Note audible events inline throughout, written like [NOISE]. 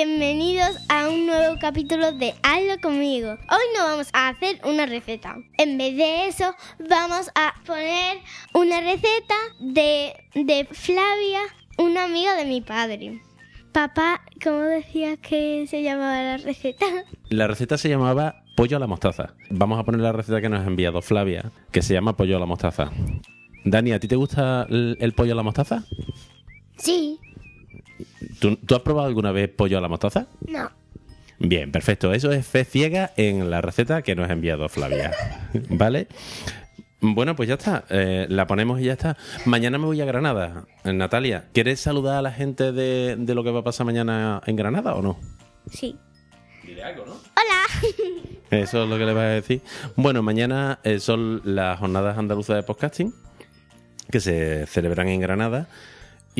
Bienvenidos a un nuevo capítulo de Hazlo conmigo. Hoy no vamos a hacer una receta. En vez de eso, vamos a poner una receta de, de Flavia, una amiga de mi padre. Papá, ¿cómo decías que se llamaba la receta? [LAUGHS] La receta se llamaba pollo a la mostaza. Vamos a poner la receta que nos ha enviado Flavia, que se llama pollo a la mostaza. Dani, ¿a ti te gusta el, el pollo a la mostaza? Sí. ¿Tú, tú has probado alguna vez pollo a la mostaza? No. Bien, perfecto. Eso es fe ciega en la receta que nos ha enviado Flavia. [LAUGHS] ¿Vale? Bueno, pues ya está. Eh, la ponemos y ya está. Mañana me voy a Granada. Eh, Natalia, ¿quieres saludar a la gente de, de lo que va a pasar mañana en Granada o no? Sí. Dile algo, ¿no? Hola. [LAUGHS] Eso es lo que le vas a decir. Bueno, mañana eh, son las jornadas andaluzas de podcasting que se celebran en Granada.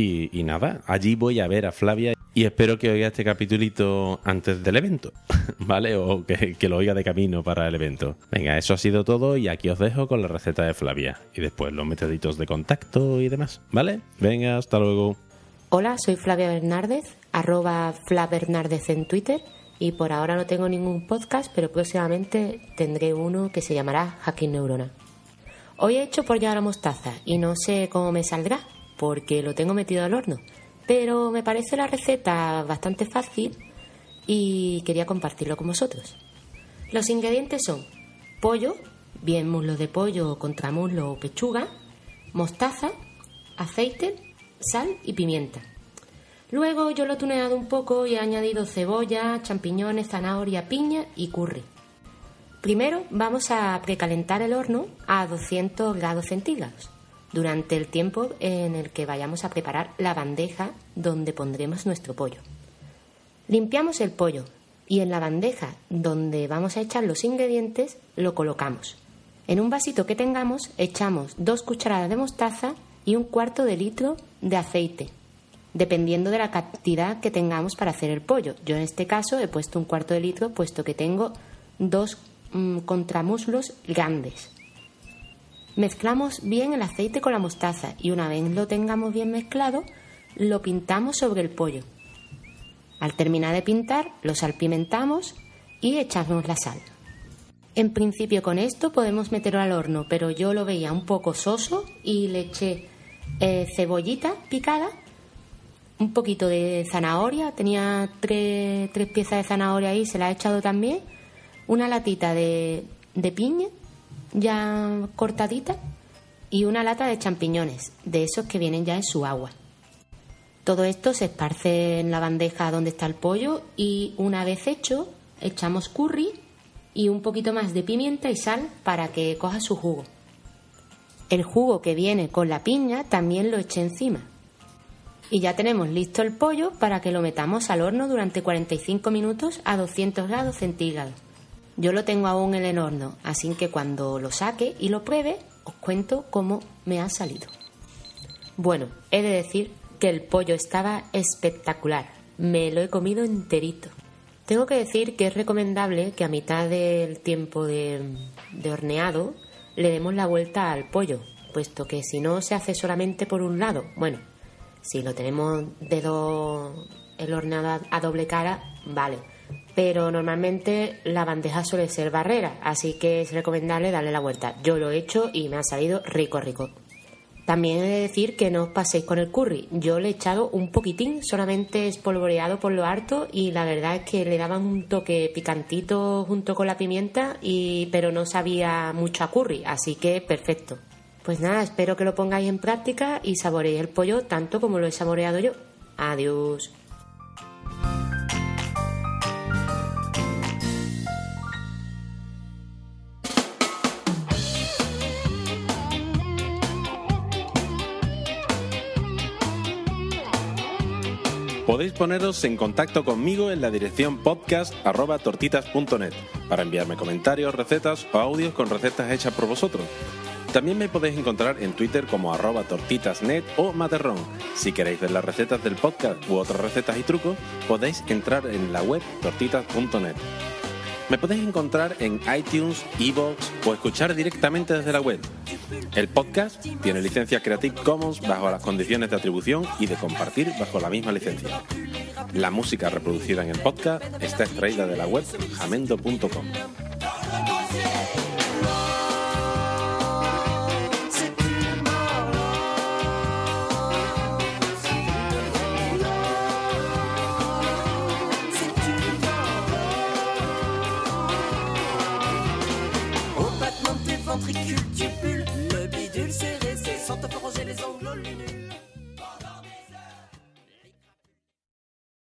Y, nada, allí voy a ver a Flavia y espero que oiga este capitulito antes del evento, [LAUGHS] ¿vale? O que, lo oiga de camino para el evento. Venga, eso ha sido todo y aquí os dejo con la receta de Flavia. Y después los metoditos de contacto y demás, ¿vale? Venga, hasta luego. Hola, soy Flavia Bernárdez, arroba Flabernárdez en Twitter y por ahora no tengo ningún podcast, pero próximamente tendré uno que se llamará Hacking Neurona. Hoy he hecho pollo a la mostaza y no sé cómo me saldrá porque lo tengo metido al horno, pero me parece la receta bastante fácil y quería compartirlo con vosotros. Los ingredientes son pollo, bien muslo de pollo, contramuslo o pechuga, mostaza, aceite, sal y pimienta. Luego yo lo he tuneado un poco y he añadido cebolla, champiñones, zanahoria, piña y curry. Primero vamos a precalentar el horno a 200 grados centígrados durante el tiempo en el que vayamos a preparar la bandeja donde pondremos nuestro pollo. Limpiamos el pollo y en la bandeja donde vamos a echar los ingredientes lo colocamos. En un vasito que tengamos echamos dos cucharadas de mostaza y un cuarto de litro de aceite, dependiendo de la cantidad que tengamos para hacer el pollo. Yo en este caso he puesto un cuarto de litro puesto que tengo dos mm, contramuslos grandes. Mezclamos bien el aceite con la mostaza y una vez lo tengamos bien mezclado, lo pintamos sobre el pollo. Al terminar de pintar, lo salpimentamos y echamos la sal. En principio con esto podemos meterlo al horno, pero yo lo veía un poco soso y le eché eh, cebollita picada, un poquito de zanahoria, tenía tres, tres piezas de zanahoria ahí, se la he echado también, una latita de, de piña ya cortadita y una lata de champiñones, de esos que vienen ya en su agua. Todo esto se esparce en la bandeja donde está el pollo y una vez hecho echamos curry y un poquito más de pimienta y sal para que coja su jugo. El jugo que viene con la piña también lo eché encima. Y ya tenemos listo el pollo para que lo metamos al horno durante 45 minutos a 200 grados centígrados. Yo lo tengo aún en el horno, así que cuando lo saque y lo pruebe, os cuento cómo me ha salido. Bueno, he de decir que el pollo estaba espectacular. Me lo he comido enterito. Tengo que decir que es recomendable que a mitad del tiempo de, de horneado le demos la vuelta al pollo, puesto que si no se hace solamente por un lado, bueno, si lo tenemos de dos, el horneado a doble cara, vale pero normalmente la bandeja suele ser barrera, así que es recomendable darle la vuelta. Yo lo he hecho y me ha salido rico, rico. También he de decir que no os paséis con el curry. Yo le he echado un poquitín, solamente espolvoreado por lo harto y la verdad es que le daban un toque picantito junto con la pimienta, y, pero no sabía mucho a curry, así que perfecto. Pues nada, espero que lo pongáis en práctica y saboreéis el pollo tanto como lo he saboreado yo. Adiós. Podéis poneros en contacto conmigo en la dirección podcast.tortitas.net para enviarme comentarios, recetas o audios con recetas hechas por vosotros. También me podéis encontrar en Twitter como arroba tortitasnet o materrón. Si queréis ver las recetas del podcast u otras recetas y trucos, podéis entrar en la web tortitas.net. Me podéis encontrar en iTunes, Evox o escuchar directamente desde la web. El podcast tiene licencia Creative Commons bajo las condiciones de atribución y de compartir bajo la misma licencia. La música reproducida en el podcast está extraída de la web jamendo.com.